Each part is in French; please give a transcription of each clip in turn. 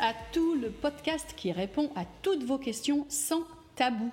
à tout, le podcast qui répond à toutes vos questions sans tabou.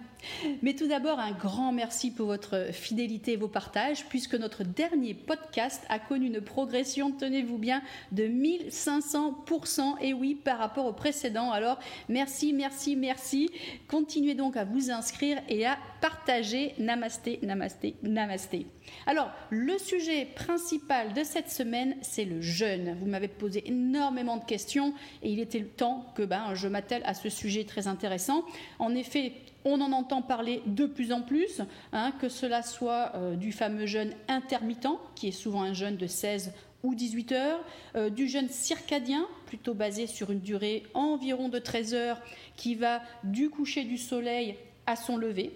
Mais tout d'abord, un grand merci pour votre fidélité et vos partages, puisque notre dernier podcast a connu une progression, tenez-vous bien, de 1500%, et oui, par rapport au précédent. Alors, merci, merci, merci. Continuez donc à vous inscrire et à partager. Namasté, namasté, namasté. Alors, le sujet principal de cette semaine, c'est le jeûne. Vous m'avez posé énormément de questions et il était temps que ben, je m'attelle à ce sujet très intéressant. En effet, on en entend parler de plus en plus, hein, que cela soit euh, du fameux jeûne intermittent, qui est souvent un jeûne de 16 ou 18 heures, euh, du jeûne circadien, plutôt basé sur une durée environ de 13 heures, qui va du coucher du soleil à son lever,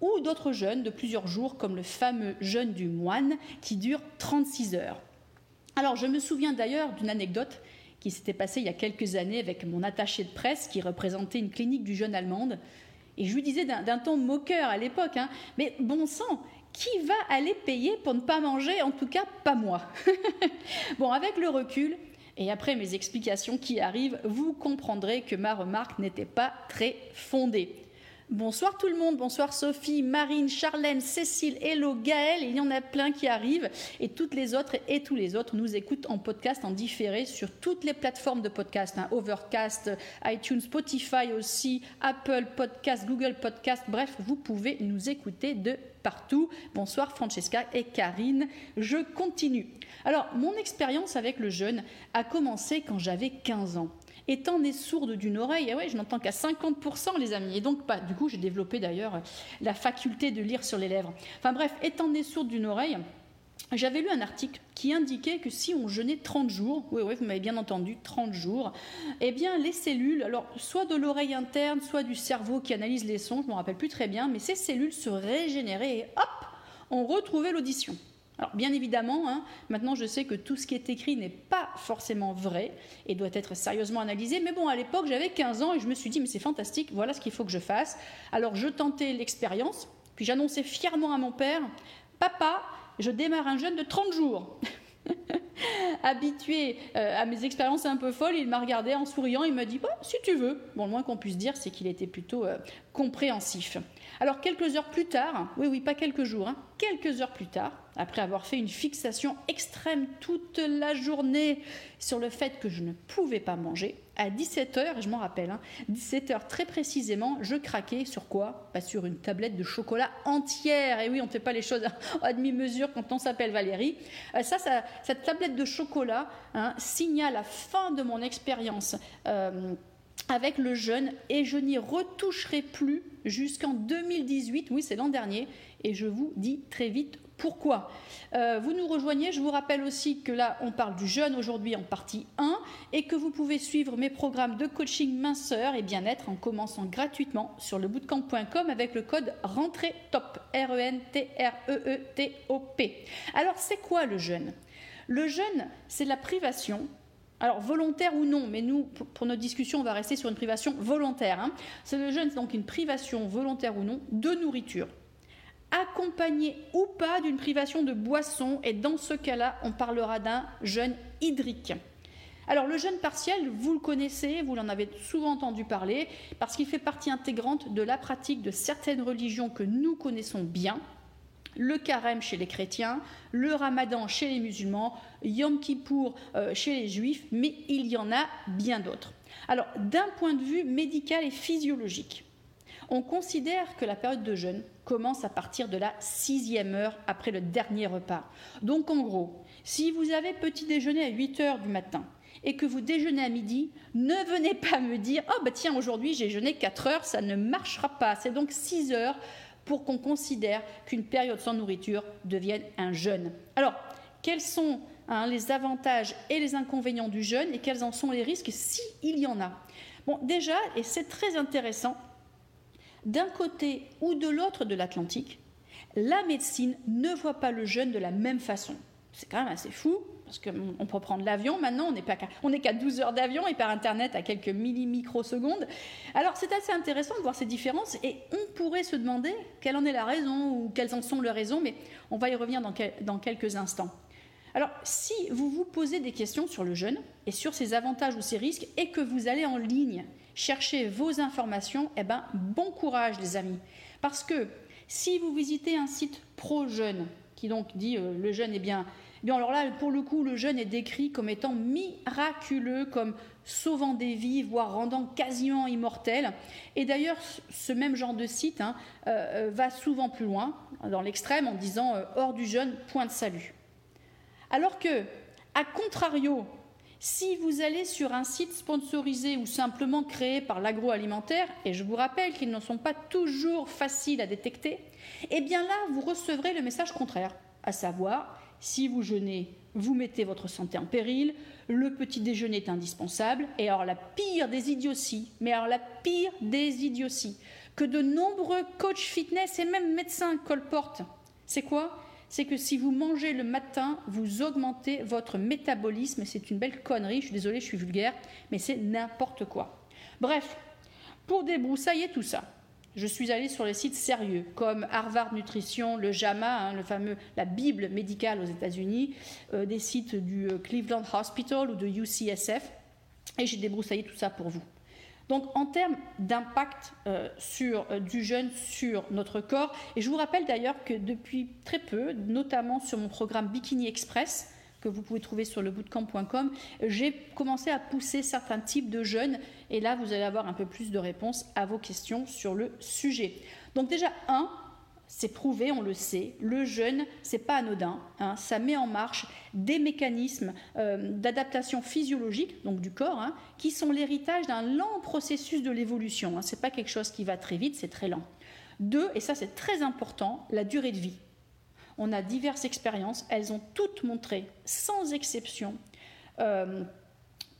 ou d'autres jeûnes de plusieurs jours, comme le fameux jeûne du moine, qui dure 36 heures. Alors, je me souviens d'ailleurs d'une anecdote qui s'était passée il y a quelques années avec mon attaché de presse qui représentait une clinique du jeûne allemande. Et je lui disais d'un d'un ton moqueur à l'époque, hein, mais bon sang, qui va aller payer pour ne pas manger En tout cas, pas moi? bon, avec le recul, et après mes explications qui arrivent, vous comprendrez que ma remarque n'était pas très fondée. Bonsoir tout le monde, bonsoir Sophie, Marine, Charlène, Cécile, Hello, Gaël, il y en a plein qui arrivent. Et toutes les autres et tous les autres nous écoutent en podcast, en différé sur toutes les plateformes de podcast, hein, Overcast, iTunes, Spotify aussi, Apple Podcast, Google Podcast, bref, vous pouvez nous écouter de partout. Bonsoir Francesca et Karine, je continue. Alors, mon expérience avec le jeûne a commencé quand j'avais 15 ans étant née sourde d'une oreille, ah ouais, je n'entends qu'à 50% les amis, et donc pas. Du coup, j'ai développé d'ailleurs la faculté de lire sur les lèvres. Enfin bref, étant née sourde d'une oreille, j'avais lu un article qui indiquait que si on jeûnait 30 jours, oui, oui, vous m'avez bien entendu, 30 jours, eh bien les cellules, alors soit de l'oreille interne, soit du cerveau qui analyse les sons, je ne me rappelle plus très bien, mais ces cellules se régénéraient et hop, on retrouvait l'audition. Alors bien évidemment, hein, maintenant je sais que tout ce qui est écrit n'est pas forcément vrai et doit être sérieusement analysé, mais bon, à l'époque j'avais 15 ans et je me suis dit, mais c'est fantastique, voilà ce qu'il faut que je fasse. Alors je tentais l'expérience, puis j'annonçais fièrement à mon père, papa, je démarre un jeûne de 30 jours. Habitué euh, à mes expériences un peu folles, il m'a regardé en souriant, il m'a dit, bah, si tu veux. Bon, le moins qu'on puisse dire, c'est qu'il était plutôt euh, compréhensif. Alors quelques heures plus tard, oui, oui, pas quelques jours, hein, quelques heures plus tard, après avoir fait une fixation extrême toute la journée sur le fait que je ne pouvais pas manger, à 17h, et je m'en rappelle, hein, 17h très précisément, je craquais sur quoi? Pas Sur une tablette de chocolat entière. Et oui, on ne fait pas les choses à demi-mesure quand on s'appelle Valérie. Euh, ça, cette tablette de chocolat hein, signale la fin de mon expérience. euh, avec le jeûne et je n'y retoucherai plus jusqu'en 2018, oui c'est l'an dernier, et je vous dis très vite pourquoi? Euh, vous nous rejoignez, je vous rappelle aussi que là on parle du jeûne aujourd'hui en partie 1 et que vous pouvez suivre mes programmes de coaching minceur et bien-être en commençant gratuitement sur lebootcamp.com avec le code rentrée top R-E-N-T-R-E-E-T-O-P. Alors c'est quoi le jeûne? Le jeûne, c'est la privation alors volontaire ou non, mais nous, pour, pour notre discussion, on va rester sur une privation volontaire. hein. C'est le jeûne, c'est donc une privation volontaire ou non de nourriture, accompagnée ou pas d'une privation de boisson, et dans ce cas-là, on parlera d'un jeûne hydrique. Alors le jeûne partiel, vous le connaissez, vous l'en avez souvent entendu parler, parce qu'il fait partie intégrante de la pratique de certaines religions que nous connaissons bien, le carême chez les chrétiens, le ramadan chez les musulmans, Yom Kippour euh, chez les juifs, mais il y en a bien d'autres. Alors, d'un point de vue médical et physiologique, on considère que la période de jeûne commence à partir de la sixième heure après le dernier repas. Donc, en gros, si vous avez petit déjeuner à 8 heures du matin et que vous déjeunez à midi, ne venez pas me dire Oh, bah tiens, aujourd'hui j'ai jeûné 4 heures, ça ne marchera pas. C'est donc 6 heures pour qu'on considère qu'une période sans nourriture devienne un jeûne. Alors, quels sont hein, les avantages et les inconvénients du jeûne et quels en sont les risques s'il y en a? Bon, déjà, et c'est très intéressant, d'un côté ou de l'autre de l'Atlantique, la médecine ne voit pas le jeûne de la même façon. C'est quand même assez fou, parce qu'on peut prendre l'avion maintenant, on n'est qu'à 12 heures d'avion et par Internet à quelques millimicrosecondes. Alors c'est assez intéressant de voir ces différences et on pourrait se demander quelle en est la raison ou quelles en sont les raisons, mais on va y revenir dans, dans quelques instants. Alors si vous vous posez des questions sur le jeûne et sur ses avantages ou ses risques et que vous allez en ligne chercher vos informations, eh ben bon courage les amis. Parce que si vous visitez un site pro-jeûne, qui donc dit euh, le jeûne est bien Bien alors là, pour le coup, le jeûne est décrit comme étant miraculeux, comme sauvant des vies, voire rendant quasiment immortel. Et d'ailleurs, ce même genre de site hein, euh, euh, va souvent plus loin, dans l'extrême, en disant hors du jeûne, point de salut. Alors que, à contrario, si vous allez sur un site sponsorisé ou simplement créé par l'agroalimentaire, et je vous rappelle qu'ils ne sont pas toujours faciles à détecter, eh bien là, vous recevrez le message contraire, à savoir si vous jeûnez, vous mettez votre santé en péril, le petit déjeuner est indispensable, et alors la pire des idioties, mais alors la pire des idioties, que de nombreux coachs fitness et même médecins colportent, c'est quoi? C'est que si vous mangez le matin, vous augmentez votre métabolisme, c'est une belle connerie, je suis désolée, je suis vulgaire, mais c'est n'importe quoi. Bref, pour débroussailler tout ça, je suis allée sur les sites sérieux comme Harvard Nutrition, le JAMA, hein, le fameux, la Bible médicale aux États-Unis, euh, des sites du euh, Cleveland Hospital ou de UCSF, et j'ai débroussaillé tout ça pour vous. Donc en termes d'impact euh, sur du jeûne sur notre corps, et je vous rappelle d'ailleurs que depuis très peu, notamment sur mon programme Bikini Express, que vous pouvez trouver sur le bootcamp.com, j'ai commencé à pousser certains types de jeûnes et là vous allez avoir un peu plus de réponses à vos questions sur le sujet. Donc déjà un, c'est prouvé, on le sait, le jeûne, c'est pas anodin. Hein, ça met en marche des mécanismes euh, d'adaptation physiologique, donc du corps, hein, qui sont l'héritage d'un lent processus de l'évolution. Hein. Ce n'est pas quelque chose qui va très vite, c'est très lent. Deux, et ça c'est très important, la durée de vie on a diverses expériences, elles ont toutes montré, sans exception, euh,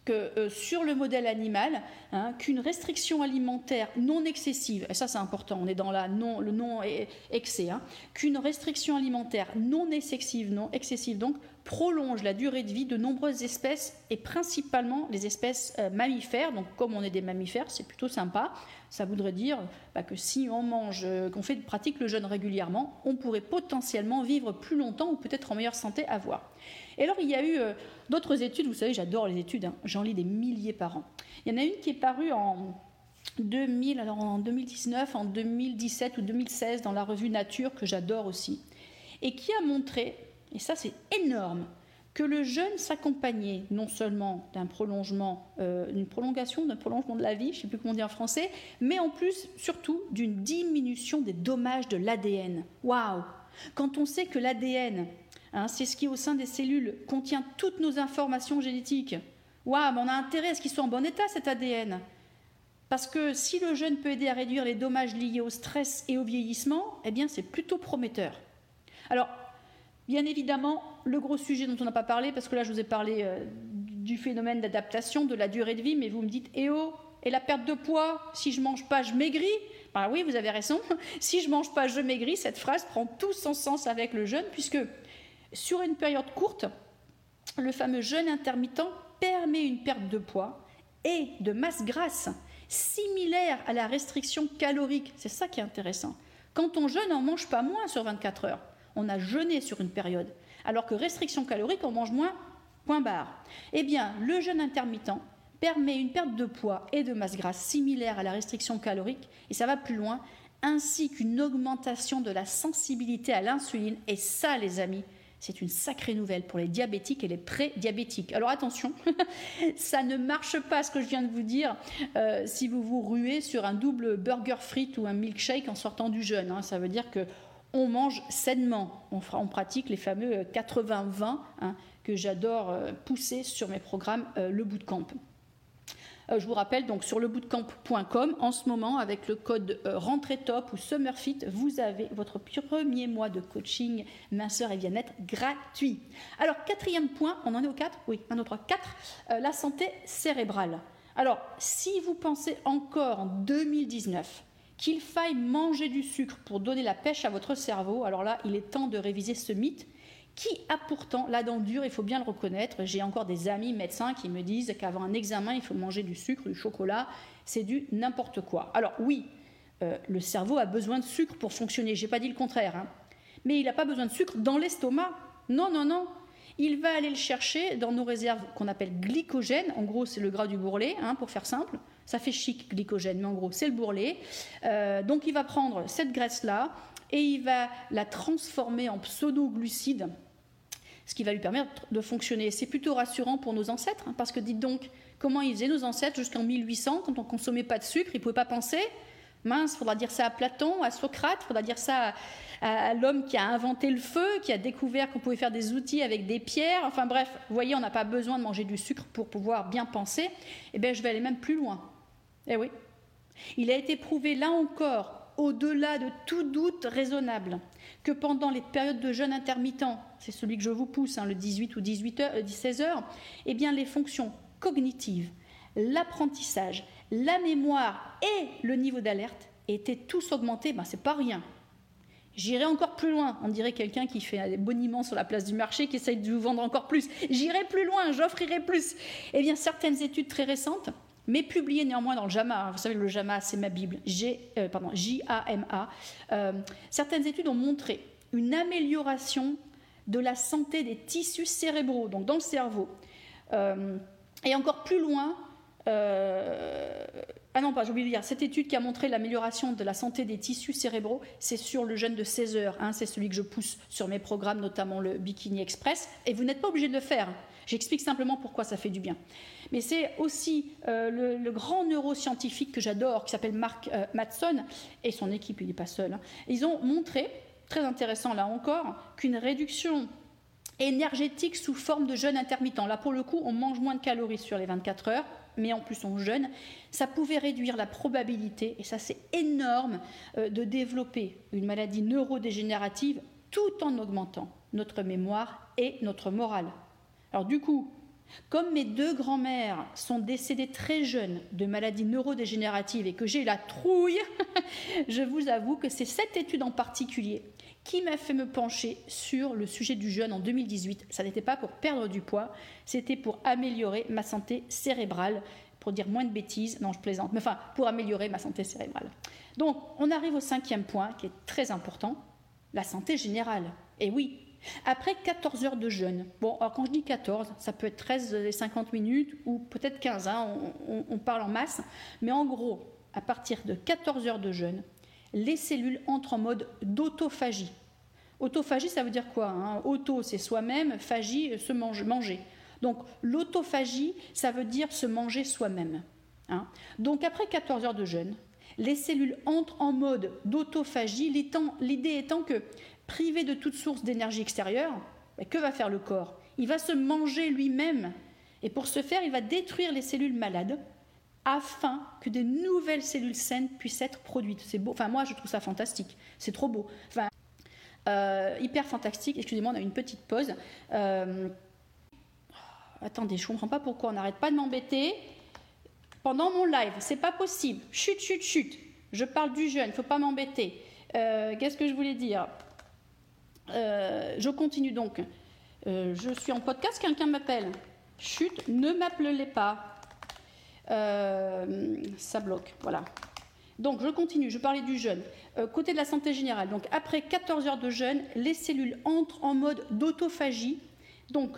que euh, sur le modèle animal, hein, qu'une restriction alimentaire non excessive, et ça c'est important, on est dans la non, le non excès, hein, qu'une restriction alimentaire non excessive, non excessive donc, prolonge la durée de vie de nombreuses espèces et principalement les espèces euh, mammifères. Donc, comme on est des mammifères, c'est plutôt sympa. Ça voudrait dire bah, que si on mange, euh, qu'on fait pratique le jeûne régulièrement, on pourrait potentiellement vivre plus longtemps ou peut-être en meilleure santé à voir. Et alors, il y a eu euh, d'autres études. Vous savez, j'adore les études. Hein. J'en lis des milliers par an. Il y en a une qui est parue en 2000, alors en 2019, en 2017 ou 2016 dans la revue Nature que j'adore aussi, et qui a montré et ça c'est énorme, que le jeûne s'accompagnait non seulement d'un prolongement, euh, d'une prolongation, d'un prolongement de la vie, je ne sais plus comment dire en français, mais en plus, surtout, d'une diminution des dommages de l'ADN. Waouh Quand on sait que l'ADN, hein, c'est ce qui au sein des cellules contient toutes nos informations génétiques, waouh, on a intérêt à ce qu'il soit en bon état cet ADN. Parce que si le jeûne peut aider à réduire les dommages liés au stress et au vieillissement, eh bien c'est plutôt prometteur. Alors, Bien évidemment, le gros sujet dont on n'a pas parlé, parce que là je vous ai parlé euh, du phénomène d'adaptation, de la durée de vie, mais vous me dites, eh oh, et la perte de poids, si je mange pas, je maigris? Ben oui, vous avez raison, si je mange pas, je maigris, cette phrase prend tout son sens avec le jeûne, puisque sur une période courte, le fameux jeûne intermittent permet une perte de poids et de masse grasse similaire à la restriction calorique. C'est ça qui est intéressant. Quand on jeûne, on ne mange pas moins sur 24 heures on a jeûné sur une période, alors que restriction calorique, on mange moins, point barre. Eh bien, le jeûne intermittent permet une perte de poids et de masse grasse similaire à la restriction calorique, et ça va plus loin, ainsi qu'une augmentation de la sensibilité à l'insuline. Et ça, les amis, c'est une sacrée nouvelle pour les diabétiques et les pré-diabétiques. Alors attention, ça ne marche pas ce que je viens de vous dire euh, si vous vous ruez sur un double burger frites ou un milkshake en sortant du jeûne. Hein. Ça veut dire que on mange sainement. On, pratique les fameux 80-20 euh, hein, que j'adore euh, pousser sur mes programmes euh, Le Bootcamp. Je vous rappelle donc sur lebootcamp.com, en ce moment, avec le code Rentrée Top ou Summerfit, vous avez votre premier mois de coaching minceur et bien-être gratuit. Alors, quatrième point, on en est au 4 Oui, un autre 4, la santé cérébrale. Alors, si vous pensez encore en 2019 qu'il faille manger du sucre pour donner la pêche à votre cerveau, alors là, il est temps de réviser ce mythe qui a pourtant la dent dure, il faut bien le reconnaître. J'ai encore des amis médecins qui me disent qu'avant un examen, il faut manger du sucre, du chocolat, c'est du n'importe quoi. Alors oui, euh, le cerveau a besoin de sucre pour fonctionner, j'ai pas dit le contraire, hein. mais il n'a pas besoin de sucre dans l'estomac. Non, non, non. Il va aller le chercher dans nos réserves qu'on appelle glycogène. En gros, c'est le gras du bourrelet, hein, pour faire simple. Ça fait chic, glycogène, mais en gros, c'est le bourrelet. Euh, donc, il va prendre cette graisse-là et il va la transformer en pseudo-glucides, ce qui va lui permettre de fonctionner. C'est plutôt rassurant pour nos ancêtres, hein, parce que dites donc, comment ils faisaient nos ancêtres jusqu'en 1800, quand on consommait pas de sucre, ils ne pouvaient pas penser Mince, faudra dire ça à Platon, à Socrate, faudra dire ça à, l'homme qui a inventé le feu, qui a découvert qu'on pouvait faire des outils avec des pierres. Enfin bref, vous voyez, on n'a pas besoin de manger du sucre pour pouvoir bien penser. Eh bien, je vais aller même plus loin. Eh oui. Il a été prouvé là encore, au-delà de tout doute raisonnable, que pendant les périodes de jeûne intermittent, c'est celui que je vous pousse, hein, le 18 ou 18 heures, 16 heures, eh bien les fonctions cognitives, l'apprentissage, la mémoire et le niveau d'alerte étaient tous augmentés, ben, c'est pas rien. J'irai encore plus loin. On dirait quelqu'un qui fait des boniments sur la place du marché, qui essaye de vous vendre encore plus. J'irai plus loin, j'offrirai plus. Eh bien, certaines études très récentes, mais publiées néanmoins dans le JAMA, hein, vous savez, le JAMA, c'est ma Bible, euh, J-A-M-A, euh, certaines études ont montré une amélioration de la santé des tissus cérébraux, donc dans le cerveau. Euh, et encore plus loin, euh, ah non, pas, j'ai oublié de dire, cette étude qui a montré l'amélioration de la santé des tissus cérébraux, c'est sur le jeûne de 16 heures. Hein, c'est celui que je pousse sur mes programmes, notamment le Bikini Express. Et vous n'êtes pas obligé de le faire. J'explique simplement pourquoi ça fait du bien. Mais c'est aussi euh, le, grand neuroscientifique que j'adore, qui s'appelle Mark euh, Matson, et son équipe, il n'est pas seul. Hein. Ils ont montré, très intéressant là encore, qu'une réduction énergétique sous forme de jeûne intermittent. Là, pour le coup, on mange moins de calories sur les 24 heures, mais en plus on jeûne. Ça pouvait réduire la probabilité, et ça c'est énorme, euh, de développer une maladie neurodégénérative tout en augmentant notre mémoire et notre morale. Alors du coup, comme mes deux grands-mères sont décédées très jeunes de maladies neurodégénératives et que j'ai la trouille, je vous avoue que c'est cette étude en particulier qui m'a fait me pencher sur le sujet du jeûne en 2018. Ça n'était pas pour perdre du poids, c'était pour améliorer ma santé cérébrale, pour dire moins de bêtises. Non, je plaisante, mais enfin, pour améliorer ma santé cérébrale. Donc, on arrive au cinquième point qui est très important, la santé générale. Et oui, après 14 heures de jeûne, bon, alors quand je dis 14, ça peut être 13 et 50 minutes ou peut-être 15, hein, on, on parle en masse, mais en gros, à partir de 14 heures de jeûne, les cellules entrent en mode d'autophagie. Autophagie, ça veut dire quoi hein? Auto, c'est soi-même, phagie, se manger. Donc l'autophagie, ça veut dire se manger soi-même. Hein? Donc après 14 heures de jeûne, les cellules entrent en mode d'autophagie, l'idée étant que, privé de toute source d'énergie extérieure, ben, que va faire le corps? Il va se manger lui-même. Et pour ce faire, il va détruire les cellules malades afin que des nouvelles cellules saines puissent être produites. C'est beau. Enfin, moi, je trouve ça fantastique. C'est trop beau. Enfin, euh, hyper fantastique. Excusez-moi, on a une petite pause. Euh, attendez, je comprends pas pourquoi on n'arrête pas de m'embêter pendant mon live. C'est pas possible. Chut, chut, chut. Je parle du jeûne. Faut pas m'embêter. Euh, qu'est-ce que je voulais dire? Je continue donc. je suis en podcast. Quelqu'un m'appelle. Chut, ne m'appelez pas. Euh, ça bloque. Voilà. Donc je continue, je parlais du jeûne. Euh, côté de la santé générale, donc après 14 heures de jeûne, les cellules entrent en mode d'autophagie. Donc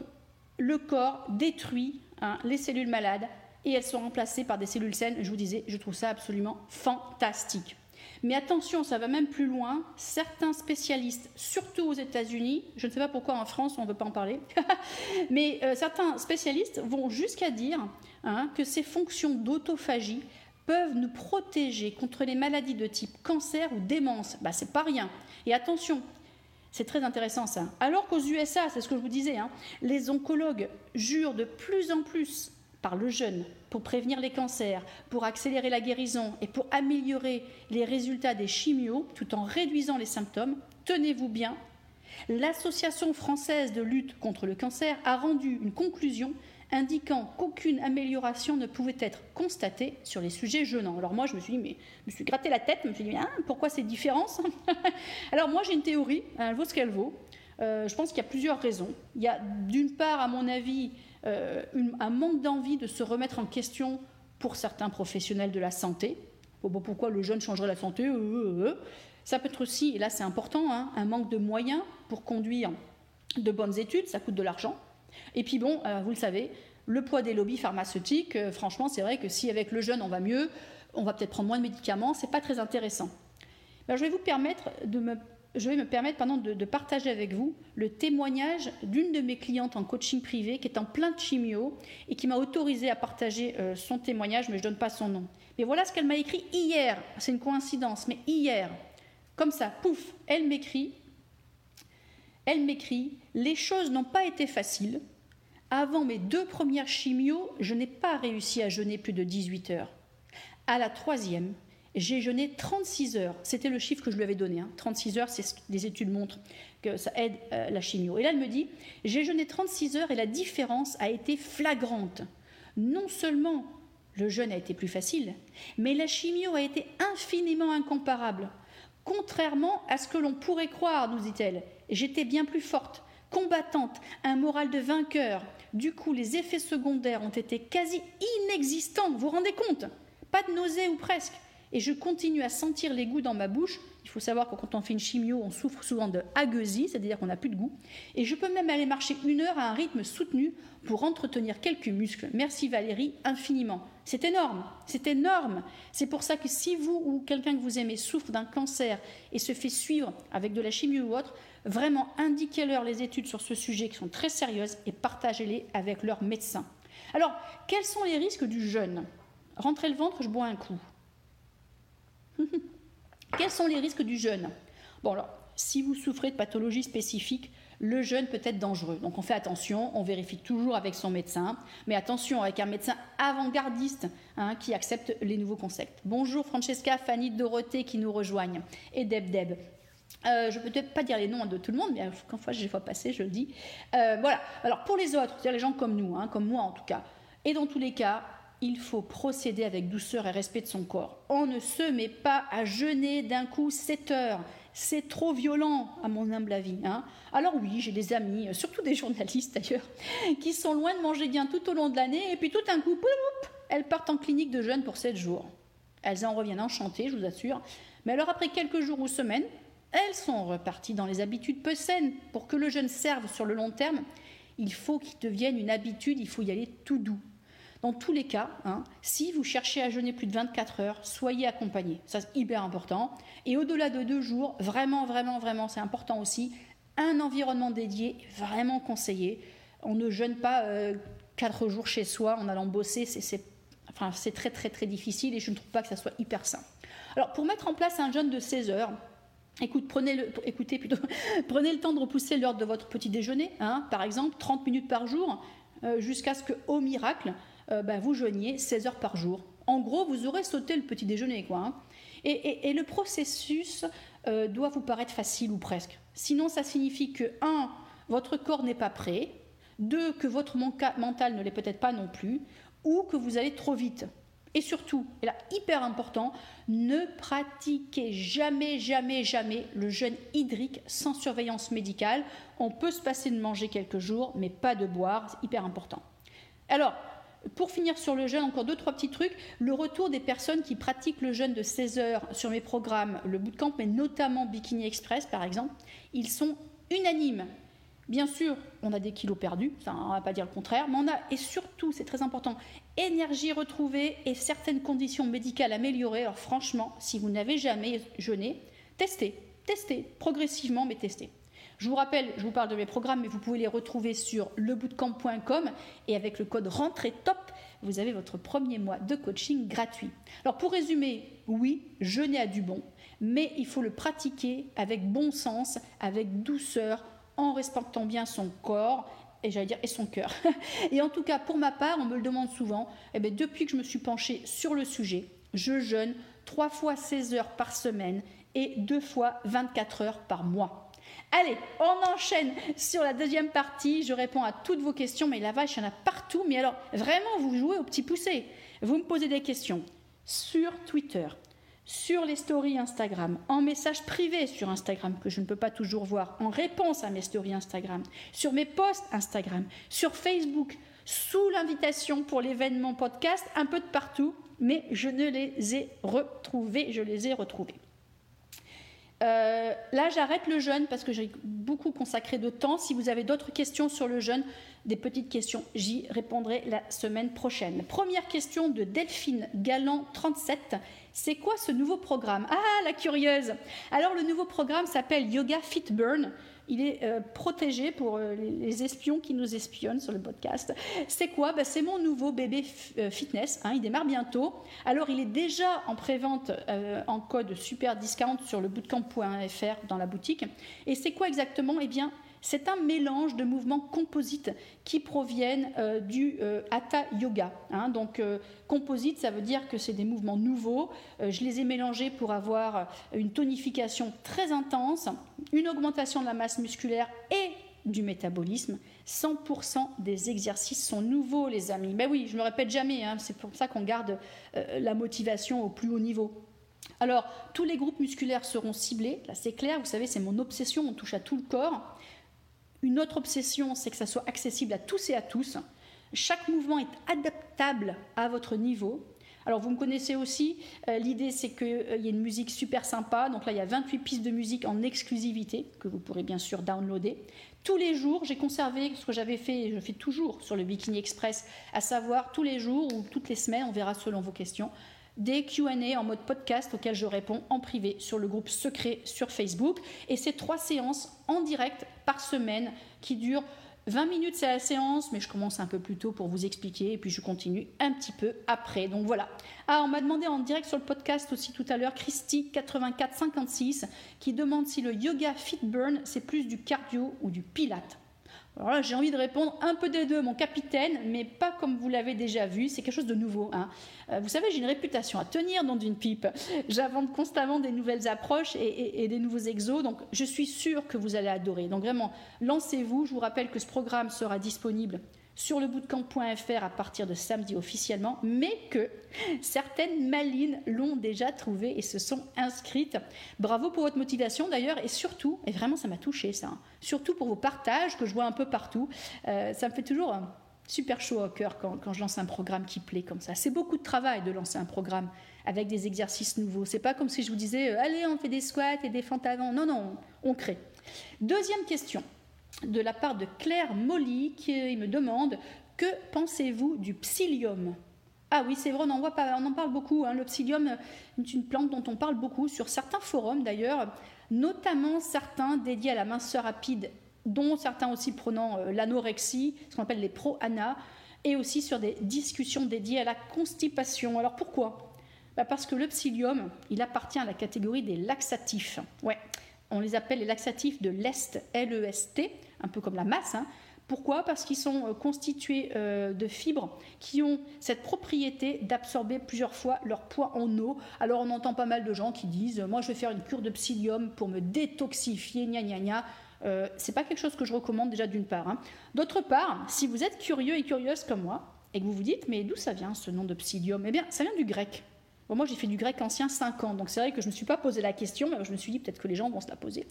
le corps détruit hein, les cellules malades et elles sont remplacées par des cellules saines. Je vous disais, je trouve ça absolument fantastique. Mais attention, ça va même plus loin. Certains spécialistes, surtout aux États-Unis, je ne sais pas pourquoi en France on ne veut pas en parler, mais euh, certains spécialistes vont jusqu'à dire hein, que ces fonctions d'autophagie peuvent nous protéger contre les maladies de type cancer ou démence. Bah, c'est pas rien. Et attention, c'est très intéressant ça. Alors qu'aux USA, c'est ce que je vous disais, hein, les oncologues jurent de plus en plus par le jeûne pour prévenir les cancers, pour accélérer la guérison et pour améliorer les résultats des chimios tout en réduisant les symptômes, tenez-vous bien, l'Association française de lutte contre le cancer a rendu une conclusion indiquant qu'aucune amélioration ne pouvait être constatée sur les sujets jeûnants. Alors moi, je me suis dit, mais je me suis gratté la tête, je me suis dit, ah, pourquoi ces différences Alors moi, j'ai une théorie, elle vaut ce qu'elle vaut. Euh, je pense qu'il y a plusieurs raisons. Il y a d'une part, à mon avis, euh, un manque d'envie de se remettre en question pour certains professionnels de la santé. Pourquoi le jeune changerait la santé euh, Ça peut être aussi, et là c'est important, hein, un manque de moyens pour conduire de bonnes études, ça coûte de l'argent. Et puis bon, vous le savez, le poids des lobbies pharmaceutiques, franchement, c'est vrai que si avec le jeune on va mieux, on va peut-être prendre moins de médicaments, c'est pas très intéressant. Ben, je vais vous permettre de me je vais me permettre de, partager avec vous le témoignage d'une de mes clientes en coaching privé qui est en plein chimio et qui m'a autorisé à partager euh, son témoignage, mais je ne donne pas son nom. Mais voilà ce qu'elle m'a écrit hier. C'est une coïncidence, mais hier, comme ça, pouf, elle m'écrit. Elle m'écrit Les choses n'ont pas été faciles. Avant mes deux premières chimios, je n'ai pas réussi à jeûner plus de 18 heures. À la troisième, j'ai jeûné 36 heures. C'était le chiffre que je lui avais donné. 36 hein. heures, c'est les études montrent que ça aide euh, la chimio. Et là, elle me dit J'ai jeûné 36 heures et la différence a été flagrante. Non seulement le jeûne a été plus facile, mais la chimio a été infiniment incomparable. Contrairement à ce que l'on pourrait croire, nous dit-elle, j'étais bien plus forte, combattante, un moral de vainqueur. Du coup, les effets secondaires ont été quasi inexistants, vous vous rendez compte? Pas de nausée ou presque et je continue à sentir les goûts dans ma bouche. Il faut savoir que quand on fait une chimio, on souffre souvent de c'est-à-dire qu'on n'a plus de goût. Et je peux même aller marcher une heure à un rythme soutenu pour entretenir quelques muscles. Merci Valérie, infiniment. C'est énorme, c'est énorme. C'est pour ça que si vous ou quelqu'un que vous aimez souffre d'un cancer et se fait suivre avec de la chimio ou autre, vraiment indiquez-leur les études sur ce sujet qui sont très sérieuses et partagez-les avec leur médecin. Alors, quels sont les risques du jeûne? Rentrez le ventre, je bois un coup. Quels sont les risques du jeûne? Bon, alors, si vous souffrez de pathologies spécifiques, le jeûne peut être dangereux. Donc on fait attention, on vérifie toujours avec son médecin, mais attention avec un médecin avant-gardiste hein, qui accepte les nouveaux concepts. Bonjour Francesca, Fanny, Dorothée qui nous rejoignent et Deb Deb. Euh, je ne peux peut-être pas dire les noms de tout le monde, mais quand fois j'ai fois passé, je le dis. Euh, voilà. Alors pour les autres, c'est-à-dire les gens comme nous, hein, comme moi en tout cas, et dans tous les cas, il faut procéder avec douceur et respect de son corps. On ne se met pas à jeûner d'un coup 7 heures. C'est trop violent, à mon humble avis. Hein. Alors oui, j'ai des amis, euh, surtout des journalistes d'ailleurs, qui sont loin de manger bien tout au long de l'année, et puis tout d'un coup, elles partent en clinique de jeûne pour 7 jours. Elles en reviennent enchantées, je vous assure. Mais alors après quelques jours ou semaines, elles sont reparties dans les habitudes peu saines. Pour que le jeûne serve sur le long terme, il faut qu'il devienne une habitude, il faut y aller tout doux, dans tous les cas, hein, si vous cherchez à jeûner plus de 24 heures, soyez accompagné. Ça, c'est hyper important. Et au-delà de deux jours, vraiment, vraiment, vraiment, c'est important aussi, un environnement dédié, vraiment conseillé. On ne jeûne pas euh, quatre jours chez soi en allant bosser. C'est très, très, très difficile et je ne trouve pas que ça soit hyper sain. Alors, pour mettre en place un jeûne de 16 heures, Écoute, prenez le, écoutez plutôt, prenez le temps de repousser l'heure de votre petit déjeuner, hein, par exemple 30 minutes par jour, euh, jusqu'à ce que, au miracle, euh, bah, vous jeûniez 16 heures par jour. En gros, vous aurez sauté le petit déjeuner. quoi. Hein. Et, le processus euh, doit vous paraître facile ou presque. Sinon, ça signifie que, un, votre corps n'est pas prêt, deux, que votre mental ne l'est peut-être pas non plus, ou que vous allez trop vite. Et surtout, et là, hyper important, ne pratiquez jamais, jamais, jamais le jeûne hydrique sans surveillance médicale. On peut se passer de manger quelques jours, mais pas de boire, c'est hyper important. Alors, pour finir sur le jeûne, encore deux, trois petits trucs. Le retour des personnes qui pratiquent le jeûne de 16 heures sur mes programmes, le bootcamp, mais notamment Bikini Express par exemple, ils sont unanimes. Bien sûr, on a des kilos perdus, on ne va pas dire le contraire, mais on a, et surtout, c'est très important, énergie retrouvée et certaines conditions médicales améliorées. Alors franchement, si vous n'avez jamais jeûné, testez, testez, progressivement, mais testez. Je vous rappelle, je vous parle de mes programmes, mais vous pouvez les retrouver sur lebootcamp.com et avec le code rentrée top, vous avez votre premier mois de coaching gratuit. Alors pour résumer, oui, jeûner à du bon, mais il faut le pratiquer avec bon sens, avec douceur, en respectant bien son corps et j'allais dire et son cœur. et en tout cas, pour ma part, on me le demande souvent, et eh bien, depuis que je me suis penchée sur le sujet, je jeûne trois fois 16 heures par semaine et deux fois 24 heures par mois. Allez, on enchaîne sur la deuxième partie. Je réponds à toutes vos questions, mais la vache, il y en a partout. Mais alors, vraiment, vous jouez au petit poussé. Vous me posez des questions sur Twitter, sur les stories Instagram, en message privé sur Instagram que je ne peux pas toujours voir, en réponse à mes stories Instagram, sur mes posts Instagram, sur Facebook, sous l'invitation pour l'événement podcast, un peu de partout, mais je ne les ai retrouvés, je les ai retrouvés. Euh, là, j'arrête le jeûne parce que j'ai beaucoup consacré de temps. Si vous avez d'autres questions sur le jeûne, des petites questions, j'y répondrai la semaine prochaine. Première question de Delphine Galland 37. C'est quoi ce nouveau programme? Ah, la curieuse Alors, le nouveau programme s'appelle Yoga Fit Burn il est euh, protégé pour euh, les, espions qui nous espionnent sur le podcast. C'est quoi? Bah, C'est mon nouveau bébé euh, fitness. Hein, il démarre bientôt. Alors, il est déjà en prévente en code super discount sur le bootcamp.fr dans la boutique. Et c'est quoi exactement? Eh bien, c'est un mélange de mouvements composites qui proviennent euh, du euh, Hatha Yoga. Hein. Donc, euh, composite, ça veut dire que c'est des mouvements nouveaux. je les ai mélangés pour avoir une tonification très intense, une augmentation de la masse musculaire et du métabolisme. 100% des exercices sont nouveaux, les amis. Mais oui, je me répète jamais, hein. c'est pour ça qu'on garde la motivation au plus haut niveau. Alors, tous les groupes musculaires seront ciblés, là c'est clair, vous savez, c'est mon obsession, on touche à tout le corps. Une autre obsession, c'est que ça soit accessible à tous et à tous. Chaque mouvement est adaptable à votre niveau. Alors vous me connaissez aussi, euh, l'idée c'est qu'il euh, y ait une musique super sympa, donc là il y a 28 pistes de musique en exclusivité que vous pourrez bien sûr downloader. Tous les jours, j'ai conservé ce que j'avais fait, et je fais toujours sur le Bikini Express, à savoir tous les jours ou toutes les semaines, on verra selon vos questions, des QA en mode podcast auxquels je réponds en privé sur le groupe secret sur Facebook. Et c'est trois séances en direct par semaine qui durent 20 minutes, c'est la séance, mais je commence un peu plus tôt pour vous expliquer et puis je continue un petit peu après. Donc voilà. Ah, on m'a demandé en direct sur le podcast aussi tout à l'heure, Christy8456, qui demande si le yoga fit burn, c'est plus du cardio ou du pilate. Alors j'ai envie de répondre un peu des deux, mon capitaine, mais pas comme vous l'avez déjà vu, c'est quelque chose de nouveau. Hein. Euh, vous savez, j'ai une réputation à tenir dans une pipe. J'invente constamment des nouvelles approches et, et, des nouveaux exos, donc je suis sûre que vous allez adorer. Donc vraiment, lancez-vous. Je vous rappelle que ce programme sera disponible sur le bootcamp.fr à partir de samedi officiellement, mais que certaines malines l'ont déjà trouvé et se sont inscrites. Bravo pour votre motivation d'ailleurs et surtout, et vraiment ça m'a touché ça, hein, surtout pour vos partages que je vois un peu partout. Euh, ça me fait toujours super chaud au cœur quand, je lance un programme qui plaît comme ça. C'est beaucoup de travail de lancer un programme avec des exercices nouveaux. C'est pas comme si je vous disais euh, allez on fait des squats et des fentes. Non non, on crée. Deuxième question de la part de Claire Molly qui me demande Que pensez-vous du psyllium? Ah oui, c'est vrai, on en, parle beaucoup. Hein. Le psyllium est une plante dont on parle beaucoup sur certains forums d'ailleurs, notamment certains dédiés à la minceur rapide, dont certains aussi prenant euh, l'anorexie, ce qu'on appelle les pro-ANA, et aussi sur des discussions dédiées à la constipation. Alors pourquoi? Bah Parce que le psyllium, il appartient à la catégorie des laxatifs. Ouais, on les appelle les laxatifs de l'Est, L-E-S-T, un peu comme la masse. Hein. Pourquoi? Parce qu'ils sont euh, constitués euh, de fibres qui ont cette propriété d'absorber plusieurs fois leur poids en eau. Alors on entend pas mal de gens qui disent Moi je vais faire une cure de psyllium pour me détoxifier, gna gna gna. Euh, c'est pas quelque chose que je recommande déjà d'une part. Hein. D'autre part, si vous êtes curieux et curieuse comme moi, et que vous vous dites Mais d'où ça vient ce nom de psyllium? Eh bien, ça vient du grec moi, j'ai fait du grec ancien 5 ans, donc c'est vrai que je ne me suis pas posé la question, mais je me suis dit peut-être que les gens vont se la poser.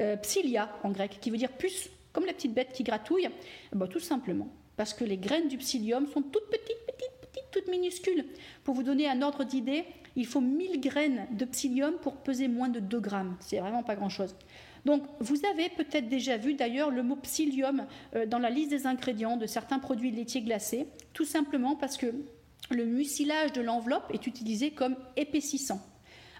Euh, psyllia en grec, qui veut dire puce, comme la petite bête qui gratouille. Bah, tout simplement parce que les graines du psyllium sont toutes petites, petites, petites, toutes minuscules. Pour vous donner un ordre d'idée, il faut 1000 graines de psyllium pour peser moins de 2 grammes. C'est vraiment pas grand-chose. Donc, vous avez peut-être déjà vu d'ailleurs le mot psyllium euh, dans la liste des ingrédients de certains produits laitiers glacés, tout simplement parce que le mucilage de l'enveloppe est utilisé comme épaississant.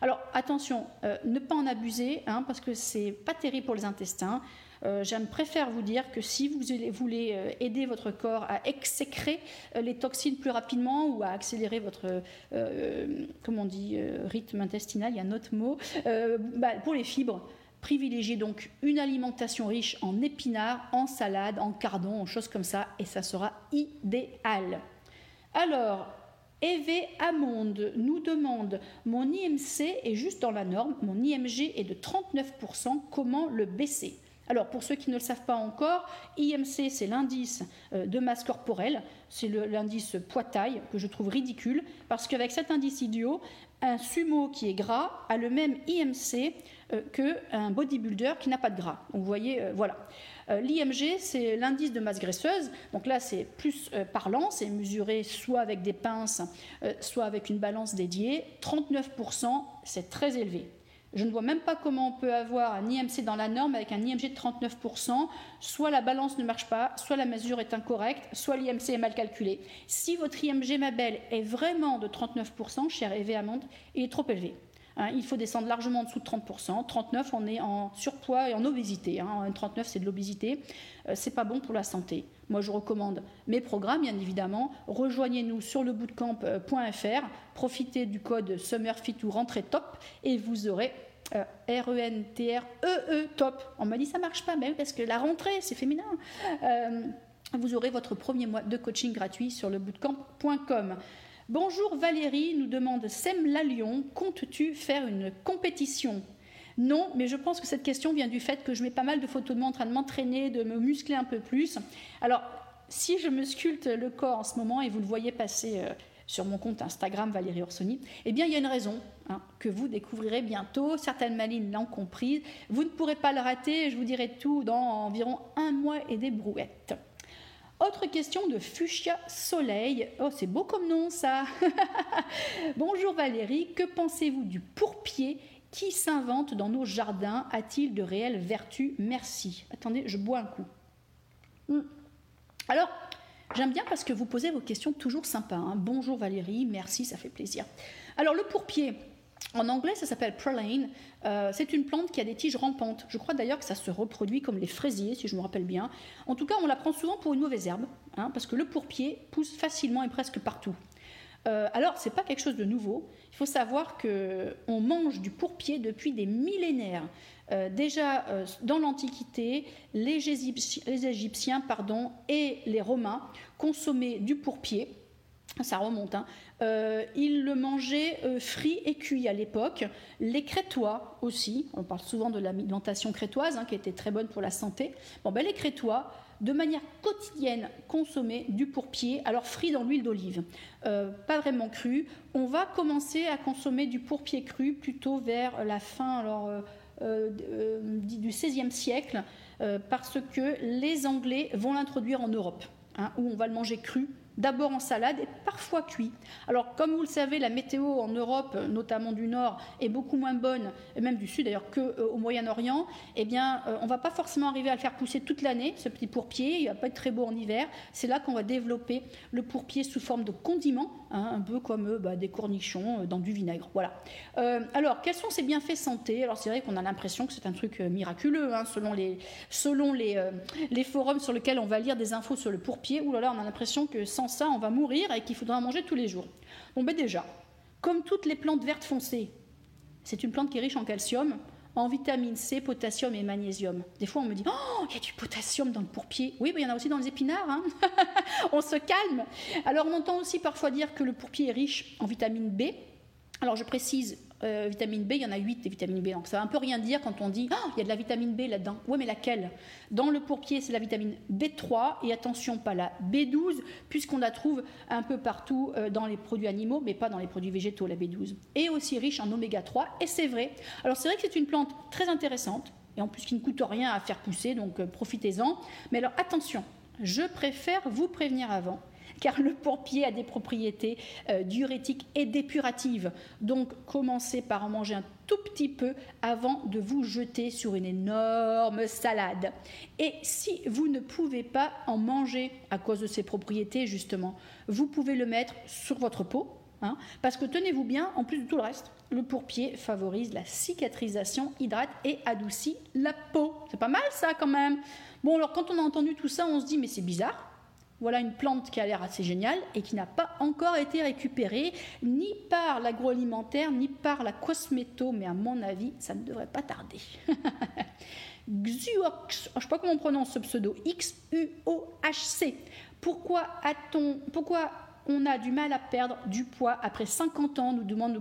Alors attention, euh, ne pas en abuser, hein, parce que c'est pas terrible pour les intestins. Euh, J'aime préfère vous dire que si vous voulez euh, aider votre corps à exécrer les toxines plus rapidement ou à accélérer votre, on dit, rythme intestinal, il y a un autre mot, bah, pour les fibres, privilégiez donc une alimentation riche en épinards, en salade, en cardon, en choses comme ça, et ça sera idéal. Alors, Eve Amonde nous demande Mon IMC est juste dans la norme, mon IMG est de 39%, comment le baisser? Alors, pour ceux qui ne le savent pas encore, IMC, c'est l'indice euh, de masse corporelle, c'est l'indice poids-taille que je trouve ridicule, parce qu'avec cet indice idiot, un sumo qui est gras a le même IMC euh, qu'un bodybuilder qui n'a pas de gras. Donc, vous voyez, euh, voilà. Euh, L'IMG, c'est l'indice de masse graisseuse. Donc là, c'est plus parlant, c'est mesuré soit avec des pinces, soit avec une balance dédiée. 39%, c'est très élevé. Je ne vois même pas comment on peut avoir un IMC dans la norme avec un IMG de 39%. Soit la balance ne marche pas, soit la mesure est incorrecte, soit l'IMC est mal calculé. Si votre IMG, ma belle, est vraiment de 39%, cher Eve Amande, il est trop élevé. Hein, il faut descendre largement en dessous de 30%. 39, on est en surpoids et en obésité. 39, hein. c'est de l'obésité. Euh, c'est pas bon pour la santé. Moi, je recommande mes programmes, bien évidemment. Rejoignez-nous sur le bootcamp.fr. Profitez du code SummerFit ou et vous aurez euh, R-E-N-T-R-E-E -E, top. On m'a dit ça marche pas, mais parce que la rentrée, c'est féminin. Euh, vous aurez votre premier mois de coaching gratuit sur le bootcamp.com. Bonjour Valérie, nous demande Sem Lalion, comptes-tu faire une compétition? Non, mais je pense que cette question vient du fait que je mets pas mal de photos de moi en train de m'entraîner, de me muscler un peu plus. Alors, si je me sculpte le corps en ce moment, et vous le voyez passer euh, sur mon compte Instagram Valérie Orsoni, eh bien, il y a une raison hein, que vous découvrirez bientôt. Certaines malines l'ont comprise. Vous ne pourrez pas le rater, je vous dirai tout dans environ un mois et des brouettes. Autre question de Fuchsia Soleil. Oh, c'est beau comme nom ça. Bonjour Valérie, que pensez-vous du pourpier qui s'invente dans nos jardins? A-t-il de réelles vertus? Merci. Attendez, je bois un coup. Hmm. Alors, j'aime bien parce que vous posez vos questions toujours sympas. Hein. Bonjour Valérie, merci, ça fait plaisir. Alors, le pourpier, en anglais, ça s'appelle pralane. Euh, c'est une plante qui a des tiges rampantes. Je crois d'ailleurs que ça se reproduit comme les fraisiers, si je me rappelle bien. En tout cas, on la prend souvent pour une mauvaise herbe, hein, parce que le pourpier pousse facilement et presque partout. Euh, alors, ce n'est pas quelque chose de nouveau. Il faut savoir qu'on mange du pourpier depuis des millénaires. Euh, déjà dans l'Antiquité, les, Égyptiens, et les Romains consommaient du pourpier ça remonte. Hein. Euh, ils le mangeaient euh, frit et cuit à l'époque. Les Crétois aussi, on parle souvent de l'alimentation crétoise, hein, qui était très bonne pour la santé. Bon, ben, les Crétois, de manière quotidienne, consommaient du pourpier, alors frit dans l'huile d'olive, euh, pas vraiment cru. On va commencer à consommer du pourpier cru plutôt vers la fin du XVIe siècle, parce que les Anglais vont l'introduire en Europe, hein, où on va le manger cru d'abord en salade et parfois cuit. Alors comme vous le savez, la météo en Europe, notamment du Nord, est beaucoup moins bonne, et même du Sud d'ailleurs, qu'au euh, Moyen-Orient. Eh bien, euh, on ne va pas forcément arriver à le faire pousser toute l'année, ce petit pourpier, il ne va pas être très beau en hiver. C'est là qu'on va développer le pourpier sous forme de condiment, hein, un peu comme euh, bah, des cornichons dans du vinaigre. Voilà. alors, quels sont ces bienfaits santé? Alors c'est vrai qu'on a l'impression que c'est un truc miraculeux, hein, selon, les, selon les, les forums sur lesquels on va lire des infos sur le pourpier. Ouh là là, on a l'impression que sans ça, on va mourir et qu'il faudra manger tous les jours. Bon, ben déjà, comme toutes les plantes vertes foncées, c'est une plante qui est riche en calcium, en vitamine C, potassium et magnésium. Des fois, on me dit Oh, il y a du potassium dans le pourpier. Oui, mais il y en a aussi dans les épinards. Hein. on se calme. Alors, on entend aussi parfois dire que le pourpier est riche en vitamine B. Alors, je précise euh, vitamine B, il y en a 8 des vitamines B. Donc ça va un peu rien dire quand on dit oh, il y a de la vitamine B là-dedans. Oui, mais laquelle? Dans le pourpier, c'est la vitamine B3 et attention, pas la B12, puisqu'on la trouve un peu partout euh, dans les produits animaux, mais pas dans les produits végétaux, la B12. Et aussi riche en oméga 3, et c'est vrai. Alors c'est vrai que c'est une plante très intéressante, et en plus qui ne coûte rien à faire pousser, donc euh, profitez-en. Mais alors attention, je préfère vous prévenir avant car le pourpier a des propriétés euh, diurétiques et dépuratives. Donc commencez par en manger un tout petit peu avant de vous jeter sur une énorme salade. Et si vous ne pouvez pas en manger à cause de ses propriétés, justement, vous pouvez le mettre sur votre peau. Hein, parce que tenez-vous bien, en plus de tout le reste, le pourpier favorise la cicatrisation, hydrate et adoucit la peau. C'est pas mal ça quand même. Bon alors quand on a entendu tout ça, on se dit mais c'est bizarre. Voilà une plante qui a l'air assez géniale et qui n'a pas encore été récupérée ni par l'agroalimentaire ni par la cosméto, mais à mon avis, ça ne devrait pas tarder. Xuox, je ne sais pas comment on prononce ce pseudo, X-U-O-H-C. Pourquoi a-t-on, pourquoi on a du mal à perdre du poids après 50 ans, nous demande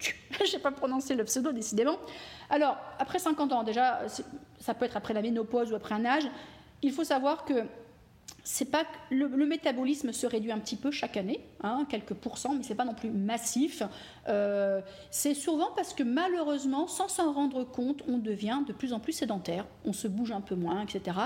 je ne sais pas prononcer le pseudo décidément. Alors, après 50 ans, déjà, ça peut être après la ménopause ou après un âge, il faut savoir que c'est pas le, métabolisme se réduit un petit peu chaque année, hein, quelques pourcents, mais c'est pas non plus massif. Euh, c'est souvent parce que malheureusement, sans s'en rendre compte, on devient de plus en plus sédentaire, on se bouge un peu moins, etc.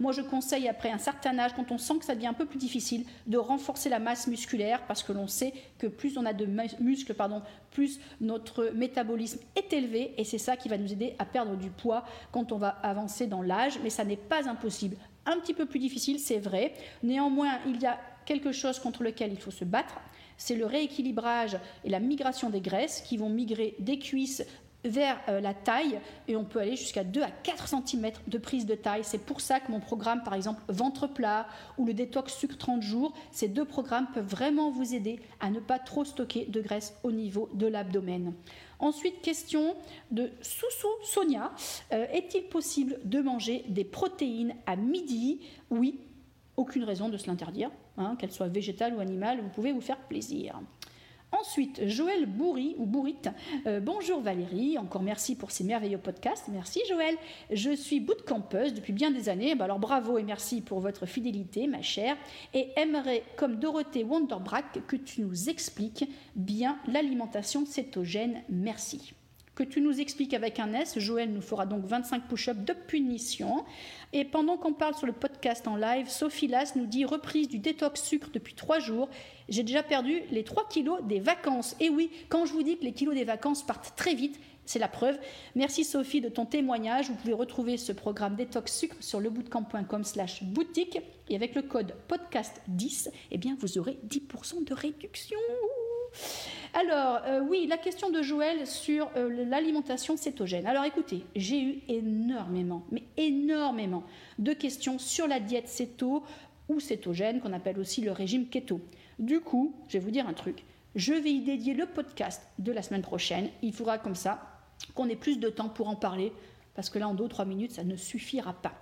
Moi, je conseille après un certain âge, quand on sent que ça devient un peu plus difficile, de renforcer la masse musculaire parce que l'on sait que plus on a de muscles, pardon, plus notre métabolisme est élevé et c'est ça qui va nous aider à perdre du poids quand on va avancer dans l'âge, mais ça n'est pas impossible un petit peu plus difficile, c'est vrai. Néanmoins, il y a quelque chose contre lequel il faut se battre. C'est le rééquilibrage et la migration des graisses qui vont migrer des cuisses vers euh, la taille et on peut aller jusqu'à 2 à 4 cm de prise de taille. C'est pour ça que mon programme, par exemple, ventre plat ou le détox sucre 30 jours, ces deux programmes peuvent vraiment vous aider à ne pas trop stocker de graisse au niveau de l'abdomen. Ensuite, question de Soussou Sonia. Euh, est-il possible de manger des protéines à midi? Oui, aucune raison de se l'interdire, hein, qu'elles soient végétales ou animales, vous pouvez vous faire plaisir. Ensuite, Joël Bourri ou Bourrit. Euh, bonjour Valérie, encore merci pour ces merveilleux podcasts. Merci Joël. Je suis bootcampeuse depuis bien des années. Bah, alors bravo et merci pour votre fidélité, ma chère. Et aimerais, comme Dorothée Wonderbrack, que tu nous expliques bien l'alimentation cétogène. Merci que tu nous expliques avec un S. Joël nous fera donc 25 push-ups de punition. Et pendant qu'on parle sur le podcast en live, Sophie Las nous dit reprise du détox sucre depuis 3 jours. J'ai déjà perdu les 3 kilos des vacances. Et oui, quand je vous dis que les kilos des vacances partent très vite, c'est la preuve. Merci Sophie de ton témoignage. Vous pouvez retrouver ce programme détox sucre sur lebootcamp.com slash boutique. Et avec le code podcast 10, eh bien, vous aurez 10% de réduction. Alors, euh, oui, la question de Joël sur euh, l'alimentation cétogène. Alors écoutez, j'ai eu énormément, mais énormément de questions sur la diète céto ou cétogène, qu'on appelle aussi le régime keto. Du coup, je vais vous dire un truc. Je vais y dédier le podcast de la semaine prochaine. Il faudra comme ça qu'on ait plus de temps pour en parler, parce que là, en 2-3 minutes, ça ne suffira pas.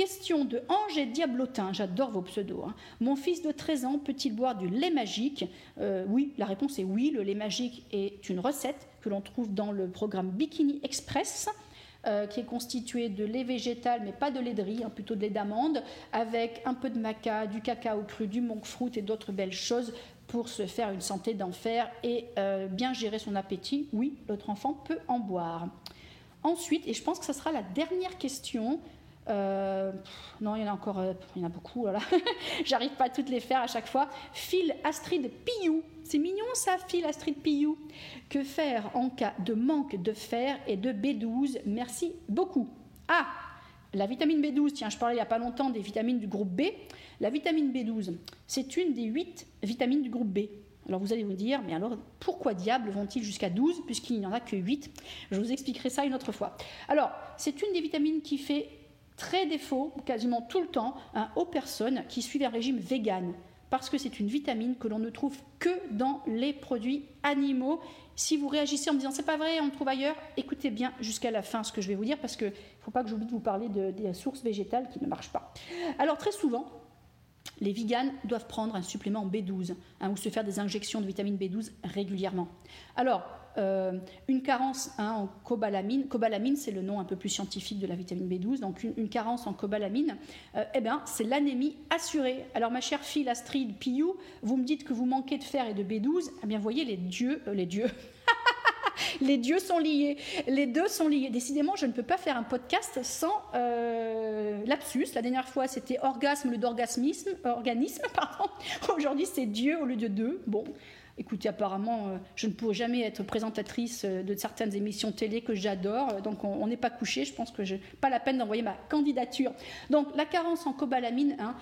Question de Ange Diablotin, j'adore vos pseudos. Hein. Mon fils de 13 ans peut-il boire du lait magique? Euh, Oui, la réponse est oui. Le lait magique est une recette que l'on trouve dans le programme Bikini Express. Euh, qui est constitué de lait végétal, mais pas de lait de riz, hein, plutôt de lait d'amande, avec un peu de maca, du cacao cru, du monk fruit et d'autres belles choses pour se faire une santé d'enfer et euh, bien gérer son appétit. Oui, l'autre enfant peut en boire. Ensuite, et je pense que ce sera la dernière question, euh, non, il y en a encore, euh, beaucoup. Là, J'arrive pas à toutes les faire à chaque fois. Phil Astrid Piou. C'est mignon ça, Phil Astrid Piou. Que faire en cas de manque de fer et de B12 Merci beaucoup. Ah, la vitamine B12, tiens, je parlais il n'y a pas longtemps des vitamines du groupe B. La vitamine B12, c'est une des 8 vitamines du groupe B. Alors vous allez vous dire, mais alors pourquoi diable vont-ils jusqu'à 12 puisqu'il n'y en a que 8 Je vous expliquerai ça une autre fois. Alors, c'est une des vitamines qui fait très défaut, quasiment tout le temps, hein, aux personnes qui suivent un régime vegan, parce que c'est une vitamine que l'on ne trouve que dans les produits animaux. Si vous réagissez en me disant c'est pas vrai, on le trouve ailleurs, écoutez bien jusqu'à la fin ce que je vais vous dire, parce qu'il ne faut pas que j'oublie de vous parler des sources végétales qui ne marchent pas. Alors très souvent, les véganes doivent prendre un supplément en B12 hein, ou se faire des injections de vitamine B12 régulièrement. Alors, euh, une carence hein, en cobalamine, cobalamine c'est le nom un peu plus scientifique de la vitamine B12, donc une, carence en cobalamine, euh, eh bien, c'est l'anémie assurée. Alors ma chère fille Astrid Piou, vous me dites que vous manquez de fer et de B12, eh bien voyez les dieux, euh, les dieux. les dieux sont liés. Les deux sont liés. Décidément, je ne peux pas faire un podcast sans lapsus. La dernière fois, c'était orgasme lieu d'organisme. Pardon. Aujourd'hui, c'est Dieu au lieu de deux. Bon, Écoutez, apparemment, euh, je ne pourrai jamais être présentatrice euh, de certaines émissions télé que j'adore, euh, donc on n'est pas couché. Je pense que je pas la peine d'envoyer ma candidature. Donc, la carence en cobalamine, hein,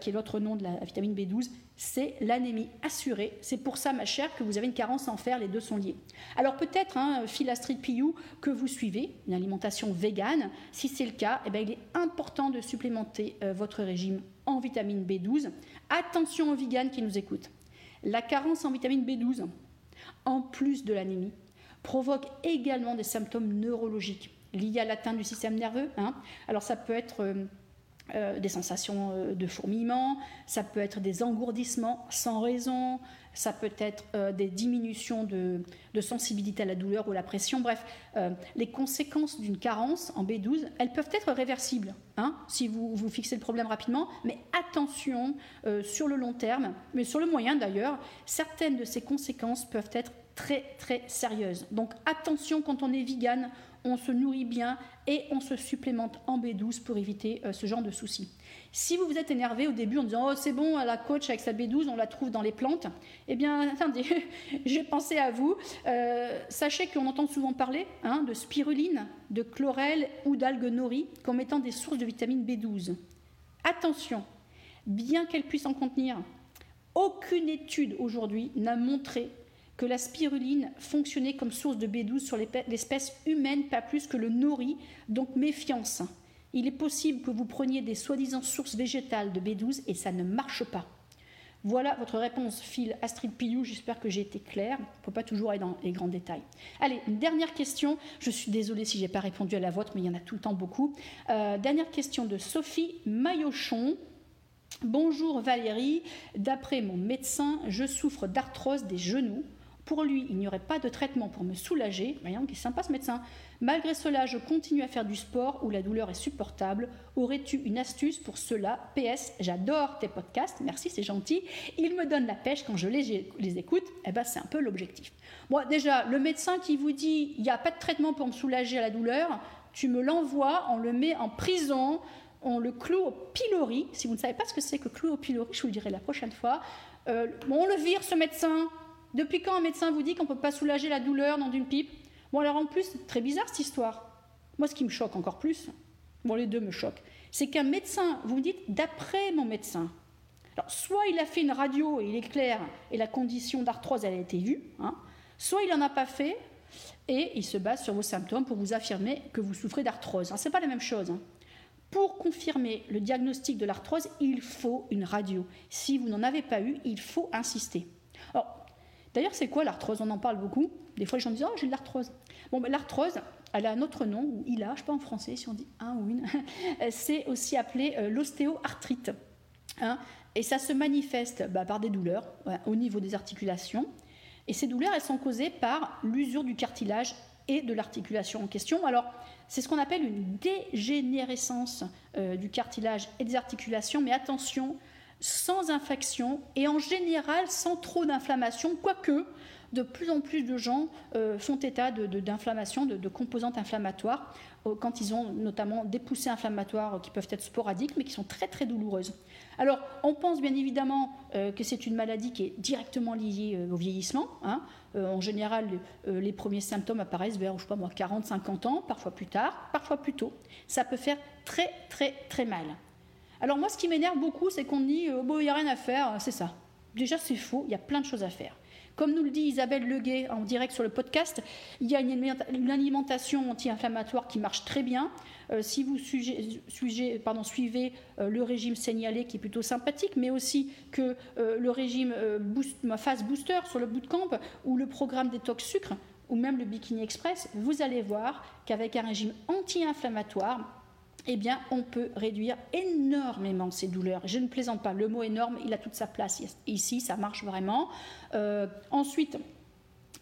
qui est l'autre nom de la vitamine B12, c'est l'anémie assurée. C'est pour ça, ma chère, que vous avez une carence en fer. Les deux sont liés. Alors, peut-être, hein, Piou, que vous suivez une alimentation végane. Si c'est le cas, eh bien, il est important de supplémenter votre régime en vitamine B12. Attention aux véganes qui nous écoutent. La carence en vitamine B12, en plus de l'anémie, provoque également des symptômes neurologiques liés à l'atteinte du système nerveux. Hein. Alors ça peut être euh, des sensations euh, de fourmillement, ça peut être des engourdissements sans raison, ça peut être euh, des diminutions de, sensibilité à la douleur ou à la pression. Bref, les conséquences d'une carence en B12, elles peuvent être réversibles hein, si vous, vous fixez le problème rapidement, mais attention sur le long terme, mais sur le moyen d'ailleurs, certaines de ces conséquences peuvent être très très sérieuses. Donc attention quand on est vegan, on se nourrit bien et on se supplémente en B12 pour éviter euh, ce genre de soucis. Si vous vous êtes énervé au début en disant Oh, c'est bon, la coach avec sa B12, on la trouve dans les plantes, eh bien, attendez, j'ai pensé à vous. Euh, sachez qu'on entend souvent parler hein, de spiruline, de chlorelle ou d'algues nori comme étant des sources de vitamine B12. Attention, bien qu'elle puisse en contenir, aucune étude aujourd'hui n'a montré que la spiruline fonctionnait comme source de B12 sur l'espèce humaine, pas plus que le nori, donc méfiance. Il est possible que vous preniez des soi-disant sources végétales de B12 et ça ne marche pas. Voilà votre réponse, Phil Astrid Pilou. J'espère que j'ai été claire. On ne peut pas toujours aller dans les grands détails. Allez, une dernière question. Je suis désolée si je n'ai pas répondu à la vôtre, mais il y en a tout le temps beaucoup. Euh, dernière question de Sophie Maillochon. Bonjour Valérie. D'après mon médecin, je souffre d'arthrose des genoux. Pour lui, il n'y aurait pas de traitement pour me soulager. Voyons qu'il est sympa ce médecin. Malgré cela, je continue à faire du sport où la douleur est supportable. Aurais-tu une astuce pour cela? PS, j'adore tes podcasts, merci, c'est gentil. Il me donne la pêche quand je les, écoute. Eh ben, c'est un peu l'objectif. Moi, déjà, le médecin qui vous dit il n'y a pas de traitement pour me soulager à la douleur, tu me l'envoies, on le met en prison, on le cloue au pilori. Si vous ne savez pas ce que c'est que clou au pilori, je vous le dirai la prochaine fois. Euh, on le vire, ce médecin. Depuis quand un médecin vous dit qu'on ne peut pas soulager la douleur dans une pipe? Bon, alors en plus, très bizarre cette histoire. Moi, ce qui me choque encore plus, bon, les deux me choquent, c'est qu'un médecin, vous me dites, d'après mon médecin, alors soit il a fait une radio et il est clair, et la condition d'arthrose, elle a été vue, hein, soit il n'en a pas fait, et il se base sur vos symptômes pour vous affirmer que vous souffrez d'arthrose. Ce n'est pas la même chose. Hein. Pour confirmer le diagnostic de l'arthrose, il faut une radio. Si vous n'en avez pas eu, il faut insister. D'ailleurs, c'est quoi l'arthrose? On en parle beaucoup. Des fois, les gens disent Oh, j'ai de l'arthrose. Bon, ben, l'arthrose, elle a un autre nom, ou il a, je ne sais pas en français si on dit un ou une. c'est aussi appelé euh, l'ostéoarthrite. Hein. et ça se manifeste bah, par des douleurs au niveau des articulations. Et ces douleurs, elles sont causées par l'usure du cartilage et de l'articulation en question. Alors, c'est ce qu'on appelle une dégénérescence euh, du cartilage et des articulations, mais attention, sans infection et en général sans trop d'inflammation, quoique de plus en plus de gens euh, font état d'inflammation, de, composantes inflammatoires, euh, quand ils ont notamment des poussées inflammatoires qui peuvent être sporadiques, mais qui sont très très douloureuses. Alors, on pense bien évidemment euh, que c'est une maladie qui est directement liée au vieillissement. Hein. en général, les premiers symptômes apparaissent vers, je sais pas moi, 40-50 ans, parfois plus tard, parfois plus tôt. Ça peut faire très très très mal. Alors moi, ce qui m'énerve beaucoup, c'est qu'on dit euh, bon, il n'y a rien à faire, c'est ça. Déjà, c'est faux, il y a plein de choses à faire. Comme nous le dit Isabelle Leguet en direct sur le podcast, il y a une alimentation anti-inflammatoire qui marche très bien. Euh, si vous suivez euh, le régime signalé qui est plutôt sympathique, mais aussi que le régime phase booster sur le bootcamp ou le programme détox sucre ou même le Bikini Express, vous allez voir qu'avec un régime anti-inflammatoire, eh bien, on peut réduire énormément ces douleurs. Je ne plaisante pas, le mot énorme, il a toute sa place ici, ça marche vraiment. Euh, ensuite,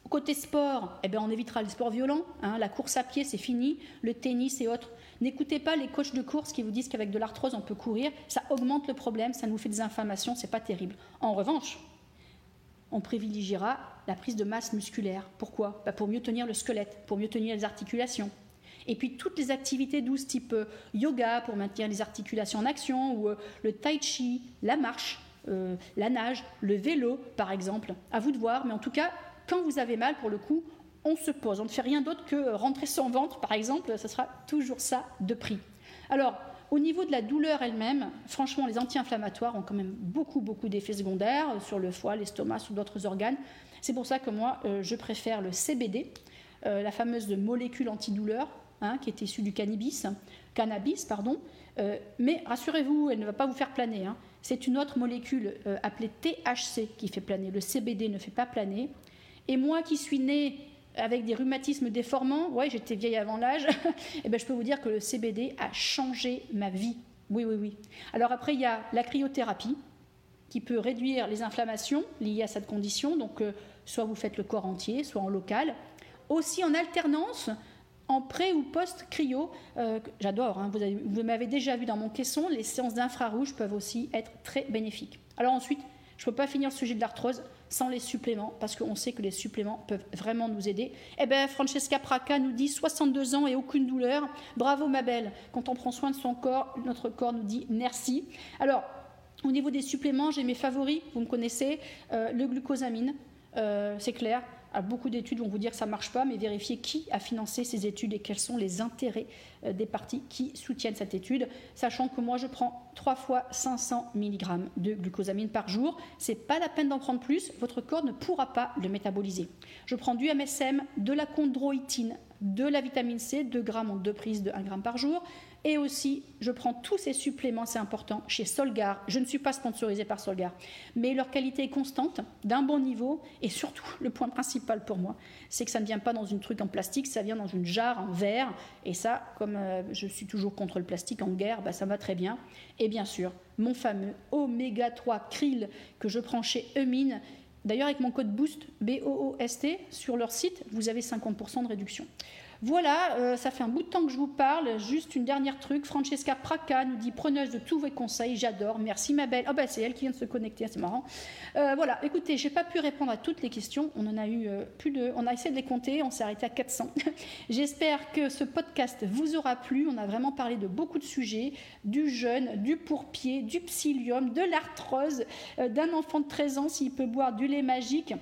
côté sport, eh bien, on évitera les sports violents. Hein. la course à pied, c'est fini, le tennis et autres. N'écoutez pas les coachs de course qui vous disent qu'avec de l'arthrose, on peut courir. Ça augmente le problème, ça nous fait des inflammations, c'est pas terrible. En revanche, on privilégiera la prise de masse musculaire. Pourquoi? Bah, Pour mieux tenir le squelette, pour mieux tenir les articulations. Et puis toutes les activités douces type euh, yoga pour maintenir les articulations en action, ou euh, le tai chi, la marche, euh, la nage, le vélo par exemple. À vous de voir, mais en tout cas, quand vous avez mal, pour le coup, on se pose. On ne fait rien d'autre que rentrer son ventre par exemple, ce sera toujours ça de prix. Alors, au niveau de la douleur elle-même, franchement, les anti-inflammatoires ont quand même beaucoup, beaucoup d'effets secondaires sur le foie, l'estomac, sur d'autres organes. C'est pour ça que moi, je préfère le CBD, la fameuse molécule antidouleur, Hein, qui est issue du cannabis, cannabis pardon. Euh, mais rassurez-vous, elle ne va pas vous faire planer. Hein. C'est une autre molécule euh, appelée THC qui fait planer. Le CBD ne fait pas planer. Et moi qui suis née avec des rhumatismes déformants, ouais, j'étais vieille avant l'âge, et eh ben, je peux vous dire que le CBD a changé ma vie. Oui, oui, oui. Alors après, il y a la cryothérapie qui peut réduire les inflammations liées à cette condition. Donc, euh, soit vous faites le corps entier, soit en local. Aussi en alternance, en pré ou post-cryo. Euh, J'adore, hein. vous, m'avez déjà vu dans mon caisson, les séances d'infrarouge peuvent aussi être très bénéfiques. Alors ensuite, je ne peux pas finir le sujet de l'arthrose sans les suppléments, parce qu'on sait que les suppléments peuvent vraiment nous aider. Eh bien, Francesca Praca nous dit 62 ans et aucune douleur. Bravo, ma belle. Quand on prend soin de son corps, notre corps nous dit merci. Alors, au niveau des suppléments, j'ai mes favoris, vous me connaissez, euh, le glucosamine, euh, c'est clair. Beaucoup d'études vont vous dire que ça marche pas, mais vérifiez qui a financé ces études et quels sont les intérêts euh, des parties qui soutiennent cette étude, sachant que moi je prends 3 fois 500 mg de glucosamine par jour. C'est pas la peine d'en prendre plus, votre corps ne pourra pas le métaboliser. Je prends du MSM, de la chondroïtine, de la vitamine C, 2 grammes en deux prises de 1 g par jour. Et aussi, je prends tous ces suppléments, c'est important, chez Solgar. Je ne suis pas sponsorisée par Solgar, mais leur qualité est constante, d'un bon niveau. Et surtout, le point principal pour moi, c'est que ça ne vient pas dans une truc en plastique, ça vient dans une jarre en verre. Et ça, comme euh, je suis toujours contre le plastique en guerre, bah, ça va très bien. Et bien sûr, mon fameux Oméga 3 Krill que je prends chez Eumine. D'ailleurs, avec mon code BOOST, B-O-O-S-T, sur leur site, vous avez 50% de réduction. Voilà, euh, ça fait un bout de temps que je vous parle. Juste une dernière truc. Francesca Praca nous dit preneuse de tous vos conseils. J'adore. Merci ma belle. Oh bah c'est elle qui vient de se connecter. C'est marrant. Euh, voilà. Écoutez, j'ai pas pu répondre à toutes les questions. On en a eu euh, plus de. On a essayé de les compter. On s'est arrêté à 400. J'espère que ce podcast vous aura plu. On a vraiment parlé de beaucoup de sujets du jeûne, du pourpied, du psyllium, de l'arthrose, d'un enfant de 13 ans s'il peut boire du lait magique.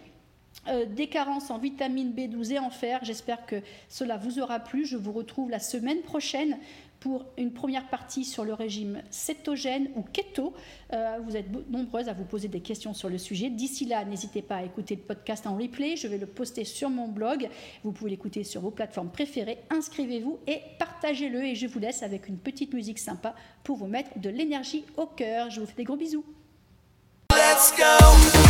Euh, des carences en vitamine B12 et en fer. J'espère que cela vous aura plu. Je vous retrouve la semaine prochaine pour une première partie sur le régime cétogène ou keto. Euh, vous êtes nombreuses à vous poser des questions sur le sujet. D'ici là, n'hésitez pas à écouter le podcast en replay. Je vais le poster sur mon blog. Vous pouvez l'écouter sur vos plateformes préférées. Inscrivez-vous et partagez-le. Et je vous laisse avec une petite musique sympa pour vous mettre de l'énergie au cœur. Je vous fais des gros bisous. Let's go.